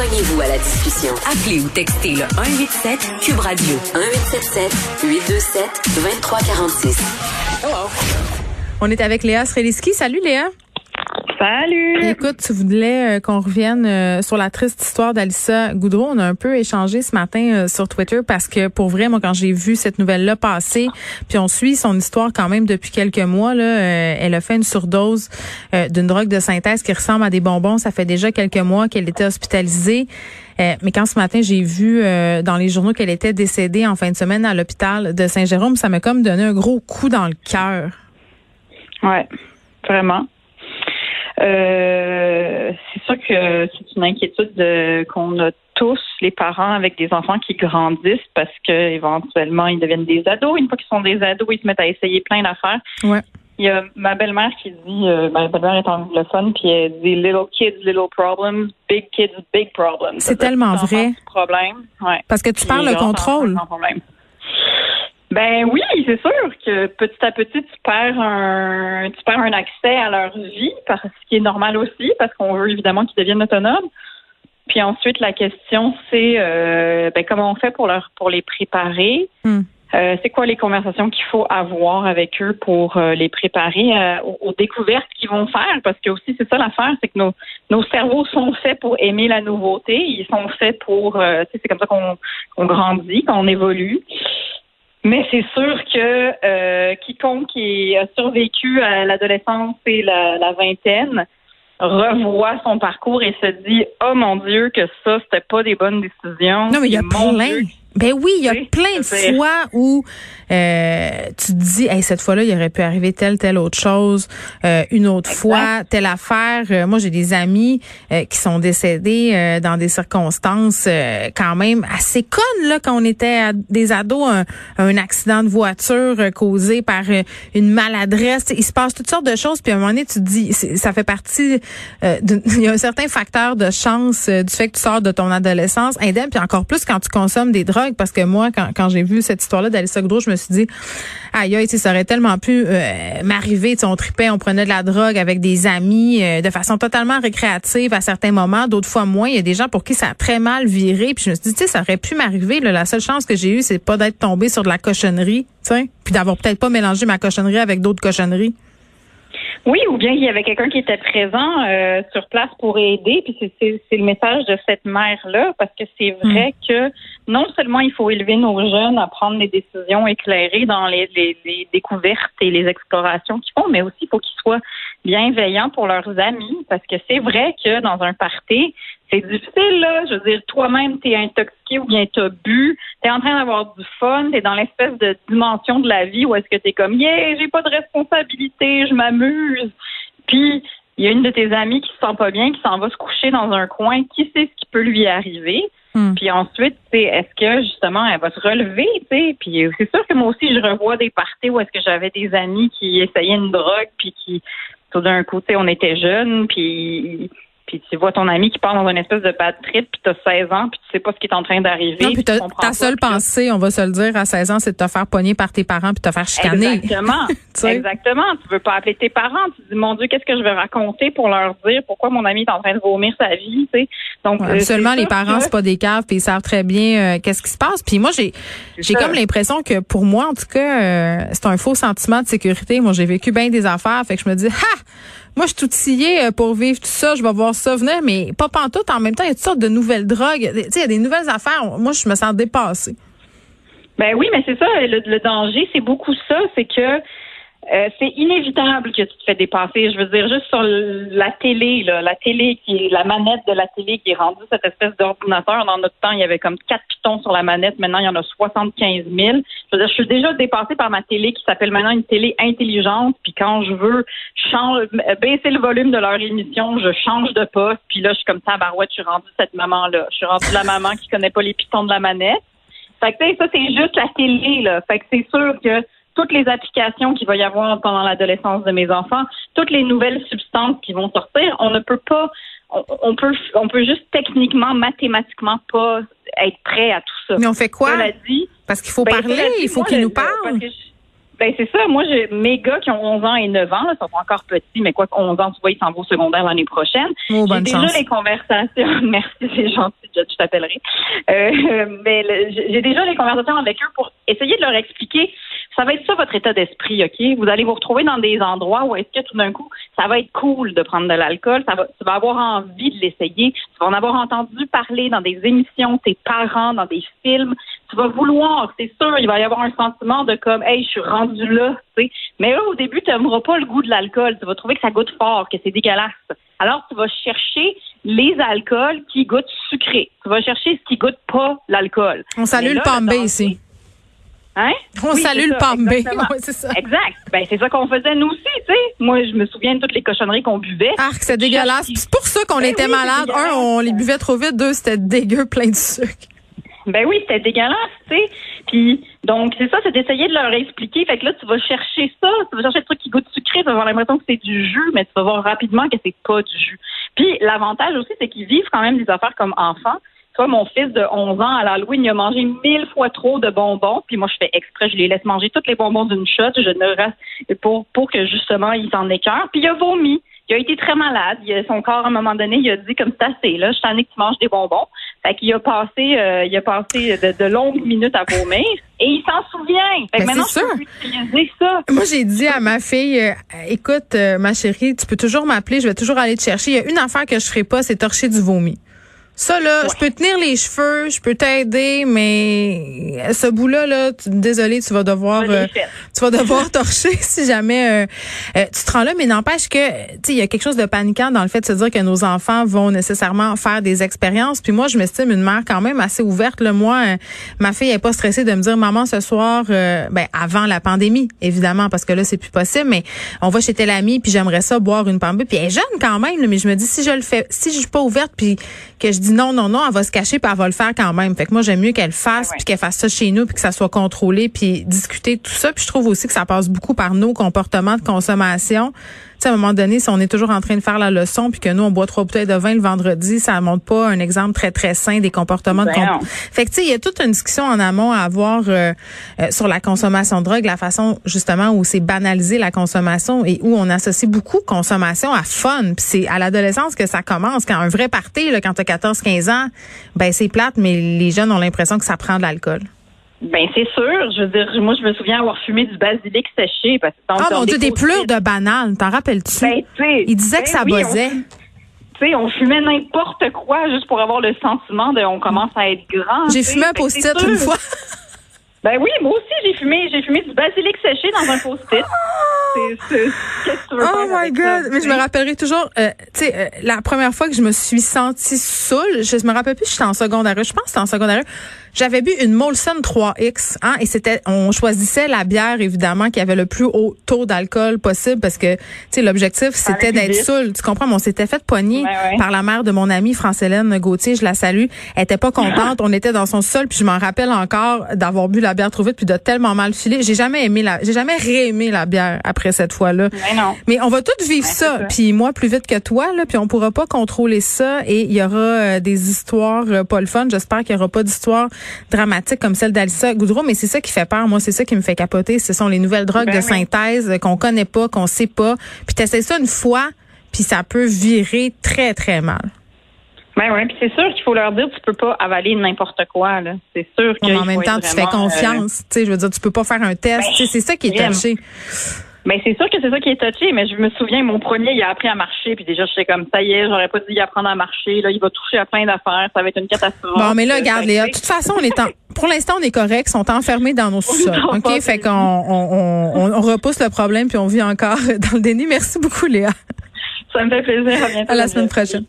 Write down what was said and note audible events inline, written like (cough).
Joignez-vous à la discussion. Appelez ou textez le 187 Cube Radio 1877 827 2346. On est avec Léa Sreliski. Salut Léa. Salut. Écoute, tu voulais euh, qu'on revienne euh, sur la triste histoire d'Alissa Goudreau. On a un peu échangé ce matin euh, sur Twitter parce que pour vrai, moi, quand j'ai vu cette nouvelle-là passer, puis on suit son histoire quand même depuis quelques mois, là, elle a fait une surdose d'une drogue de synthèse qui ressemble à des bonbons. Ça fait déjà quelques mois qu'elle était hospitalisée. mais quand ce matin, j'ai vu dans les journaux qu'elle était décédée en fin de semaine à l'hôpital de Saint-Jérôme, ça m'a comme donné un gros coup dans le cœur. Ouais, vraiment. Euh, c'est sûr que c'est une inquiétude qu'on a tous, les parents, avec des enfants qui grandissent parce que éventuellement ils deviennent des ados. Une fois qu'ils sont des ados, ils se mettent à essayer plein d'affaires. Ouais. Il y a ma belle-mère qui dit, euh, ma belle-mère est anglophone, puis elle dit little kids, little problems, big kids, big problems. C'est tellement vrai. Problème. Ouais. Parce que tu parles le contrôle. Ben oui, c'est sûr que petit à petit tu perds un tu perds un accès à leur vie, parce ce qui est normal aussi, parce qu'on veut évidemment qu'ils deviennent autonomes. Puis ensuite la question c'est euh, ben, comment on fait pour leur pour les préparer? Hmm. Euh, c'est quoi les conversations qu'il faut avoir avec eux pour euh, les préparer aux, découvertes qu'ils vont faire? Parce que aussi c'est ça l'affaire c'est que nos nos cerveaux sont faits pour aimer la nouveauté ils sont faits pour c'est comme ça qu'on qu'on grandit qu'on évolue mais c'est sûr que euh, quiconque qui a survécu à l'adolescence et la, la, vingtaine revoit son parcours et se dit oh mon Dieu que ça c'était pas des bonnes décisions. Non mais il y a plein. Ben oui, il y a plein de fois où euh, tu te dis, hey, cette fois-là, il aurait pu arriver telle, telle autre chose, euh, une autre fois, telle affaire. Euh, moi, j'ai des amis qui sont décédés dans des circonstances quand même assez connes, là, quand on était des ados, un, un, accident de voiture causé par une maladresse. Il se passe toutes sortes de choses, puis à un moment donné, tu te dis, ça fait partie, (laughs) il y a un certain facteur de chance du fait que tu sors de ton adolescence indemne, puis encore plus quand tu consommes des drogues parce que moi, quand, j'ai vu cette histoire-là d'Alissa Goudreau, je me suis dit, aïe, aïe, ça aurait tellement pu euh, m'arriver. On tripait, on prenait de la drogue avec des amis euh, de façon totalement récréative à certains moments, d'autres fois moins. Il y a des gens pour qui ça a très mal viré. Puis je me suis dit, tu sais, ça aurait pu m'arriver. La seule chance que j'ai eue, c'est pas d'être tombée sur de la cochonnerie, puis d'avoir peut-être pas mélangé ma cochonnerie avec d'autres cochonneries. Oui, ou bien il y avait quelqu'un qui était présent euh, sur place pour aider. Puis c'est le message de cette mère-là, parce que c'est vrai hmm. que non seulement il faut élever nos jeunes à prendre des décisions éclairées dans les, les, découvertes et les explorations qu'ils font, mais aussi il faut qu'ils soient bienveillants pour leurs amis, parce que c'est vrai que dans un party, c'est difficile, là. Je veux dire, toi-même, t'es intoxiqué ou bien t'as bu, t'es en train d'avoir du fun, t'es dans l'espèce de dimension de la vie où est-ce que t'es comme, yeah, j'ai pas de responsabilité, je m'amuse. Puis, il y a une de tes amies qui se sent pas bien, qui s'en va se coucher dans un coin, qui sait ce qui peut lui arriver. Hmm. Puis ensuite, c'est est-ce que justement elle va se relever, tu sais? Puis c'est sûr que moi aussi je revois des parties où est-ce que j'avais des amis qui essayaient une drogue, puis qui tout d'un côté on était jeunes, puis puis tu vois ton ami qui part dans une espèce de bad trip, puis tu as 16 ans, puis tu sais pas ce qui est en train d'arriver. Non, puis ta seule pensée, on va se le dire, à 16 ans, c'est de te faire pogner par tes parents puis te faire chicaner. Exactement. (laughs) Exactement. Tu veux pas appeler tes parents. Tu dis, mon Dieu, qu'est-ce que je vais raconter pour leur dire pourquoi mon ami est en train de vomir sa vie, tu sais. Donc, seulement les parents, c'est pas des caves, puis ils savent très bien euh, qu'est-ce qui se passe. Puis moi, j'ai j'ai comme l'impression que pour moi, en tout cas, euh, c'est un faux sentiment de sécurité. Moi, j'ai vécu bien des affaires, fait que je me dis, ha! Moi, je suis tout sciée euh, pour vivre tout ça. Je vais voir ça venir, mais pas pantoute. En même temps, il y a toutes sortes de nouvelles drogues. Il y a des nouvelles affaires. Moi, je me sens dépassée. Ben oui, mais c'est ça. le danger, c'est beaucoup ça. C'est que euh, c'est inévitable que tu te fais dépasser. Je veux dire, juste sur la télé, là, la télé qui est la manette de la télé qui est rendue cette espèce d'ordinateur. Dans notre temps, il y avait comme quatre pitons sur la manette. Maintenant, il y en a 75 000. Je veux dire, je suis déjà dépassée par ma télé qui s'appelle maintenant une télé intelligente. Puis quand je veux change, baisser le volume de leur émission, je change de poste. Puis là, je suis comme ça, barouette, je suis rendue cette maman-là. Je suis rendue la maman qui connaît pas les pitons de la manette. Fait que ça, c'est juste la télé, là. Fait que c'est sûr que toutes les applications qu'il va y avoir pendant l'adolescence de mes enfants, toutes les nouvelles substances qui vont sortir, on ne peut pas, on, peut, on peut juste techniquement, mathématiquement pas être prêt à tout ça. Mais on fait quoi? Parce qu'il faut ben, parler, il faut qu'il nous parle. Ben c'est ça. Moi, j'ai mes gars qui ont 11 ans et 9 ans, là, sont encore petits, mais quoi 11 ans, tu vois, ils s'en vont au secondaire l'année prochaine. Oh, j'ai déjà les conversations. (laughs) Merci, c'est gentil, je t'appellerai. Euh, (laughs) mais j'ai déjà les conversations avec eux pour essayer de leur expliquer. Ça va être ça votre état d'esprit, ok? Vous allez vous retrouver dans des endroits où est-ce que tout d'un coup, ça va être cool de prendre de l'alcool. Ça va, tu vas avoir envie de l'essayer. Tu vas en avoir entendu parler dans des émissions, tes parents, dans des films tu vas vouloir, c'est sûr, il va y avoir un sentiment de comme, hey, je suis rendu là, tu sais. Mais là, au début, tu n'aimeras pas le goût de l'alcool. Tu vas trouver que ça goûte fort, que c'est dégueulasse. Alors, tu vas chercher les alcools qui goûtent sucré. Tu vas chercher ce qui goûte pas l'alcool. On salue le pambé ici. Hein? On salue le pambé. c'est ça. Exact. Ben, c'est ça qu'on faisait nous aussi, tu sais. Moi, je me souviens de toutes les cochonneries qu'on buvait. Ah, c'est dégueulasse. C'est pour ça qu'on ben était malades. Un, on les buvait trop vite. Deux, c'était dégueu, plein de sucre. Ben oui, c'était dégueulasse, tu sais. Puis donc c'est ça, c'est d'essayer de leur expliquer. Fait que là, tu vas chercher ça, tu vas chercher le truc qui goûte sucré, tu vas avoir l'impression que c'est du jus, mais tu vas voir rapidement que c'est pas du jus. Puis l'avantage aussi, c'est qu'ils vivent quand même des affaires comme enfants. Toi, mon fils de 11 ans à l'Halloween, il a mangé mille fois trop de bonbons. Puis moi, je fais exprès, je les laisse manger tous les bonbons d'une shot. Je ne reste pour pour que justement il s'en écœure. Puis il a vomi. Il a été très malade. son corps, à un moment donné, il a dit comme c'est assez, là, je t'en ai que tu manges des bonbons. Fait qu'il a passé, euh, il a passé de, longues minutes à vomir et il s'en souvient. Fait que ben, maintenant, je ça. Moi, j'ai dit à ma fille, euh, écoute, euh, ma chérie, tu peux toujours m'appeler, je vais toujours aller te chercher. Il y a une affaire que je ferai pas, c'est torcher du vomi. Ça, là, je peux tenir les cheveux, je peux t'aider, mais ce bout-là, là, désolé, tu vas devoir, euh, (laughs) tu vas devoir (laughs) torcher (laughs) si jamais euh, euh, tu te rends là. Mais n'empêche que, tu sais, il y a quelque chose de paniquant dans le fait de se dire que nos enfants vont nécessairement faire des expériences. Puis moi, je m'estime une mère quand même assez ouverte. Là. Moi, ma fille est pas stressée de me dire, maman, ce soir, ben avant la pandémie, évidemment, parce que là, c'est plus possible. Mais on va chez tel ami, puis j'aimerais ça boire une pambée. Puis elle est jeune quand même, mais je me dis si je le fais, si je suis pas ouverte, puis que je dis non, non, non, elle va se cacher puis elle va le faire quand même. Fait que moi, j'aime mieux qu'elle fasse puis qu'elle fasse ça chez nous puis que ça soit contrôlé puis discuter tout ça. Puis je trouve aussi que ça passe beaucoup par nos comportements de consommation. Sais, à un moment donné, si on est toujours en train de faire la leçon puis que nous, on boit trois bouteilles de vin le vendredi, ça montre pas un exemple très, très sain des comportements de ben Fait que, tu sais, il y a toute une discussion en amont à avoir euh, euh, sur la consommation de drogue, la façon, justement, où c'est banalisé la consommation et où on associe beaucoup consommation à fun. Puis c'est à l'adolescence que ça commence. Quand un vrai party, là, quand tu as 14, 15 ans, ben c'est plate, mais les jeunes ont l'impression que ça prend de l'alcool. Ben c'est sûr. Je veux dire, moi je me souviens avoir fumé du basilic séché parce que Ah mon dieu, des pleurs de banane, t'en rappelles-tu? Ben, Il disait que ça ben buzzait. Tu sais, on fumait n'importe quoi juste pour avoir le sentiment de on commence à être grand. J'ai fumé un post-it une fois. (laughs) ben oui, moi aussi j'ai fumé, j'ai fumé du basilic séché dans un post-it. Qu'est-ce que tu veux Oh my God! Mais je me rappellerai toujours, euh, tu sais, euh, la première fois que je me suis sentie saoule, je me rappelle plus, j'étais en secondaire. Je pense que c'était en secondaire. J'avais bu une Molson 3X, hein, et c'était, on choisissait la bière évidemment qui avait le plus haut taux d'alcool possible parce que, tu sais, l'objectif c'était d'être saoul. Tu comprends? Mais on s'était fait poigner par la mère de mon amie France-Hélène Gauthier, je la salue. Elle était pas contente. on était dans son sol, puis je m'en rappelle encore d'avoir bu la bière trop vite puis de tellement mal filer. J'ai jamais aimé la, j'ai jamais réaimé la bière après cette fois-là. Mais, on va tous vivre ça. Puis moi plus vite que toi là, puis on pourra pas contrôler ça et il y aura euh, des histoires euh, pas le fun. J'espère qu'il y aura pas d'histoires dramatique comme celle d'Alissa Goudreau, mais c'est ça qui fait peur. Moi, c'est ça qui me fait capoter. Ce sont les nouvelles drogues ben de synthèse qu'on connaît pas, qu'on sait pas. Puis t'essaies ça une fois, puis ça peut virer très, très mal. Ben oui, puis c'est sûr qu'il faut leur dire tu peux pas avaler n'importe quoi là. C'est sûr que en même temps tu fais confiance, tu sais, je veux dire tu peux pas faire un test, ben, c'est ça qui est touché. Mais ben, c'est sûr que c'est ça qui est touché, mais je me souviens, mon premier, il a appris à marcher, puis déjà, je sais comme, ça y est, j'aurais pas dû y apprendre à marcher, là, il va toucher à plein d'affaires, ça va être une catastrophe. Bon, mais là, regarde, Léa, de toute façon, on est en, (laughs) pour l'instant, on est correct, ils sont enfermés dans nos sous-sols, OK? Fait qu'on, on, on, on, repousse le problème, puis on vit encore (laughs) dans le déni. Merci beaucoup, Léa. Ça me fait plaisir. À bientôt. À la semaine prochaine.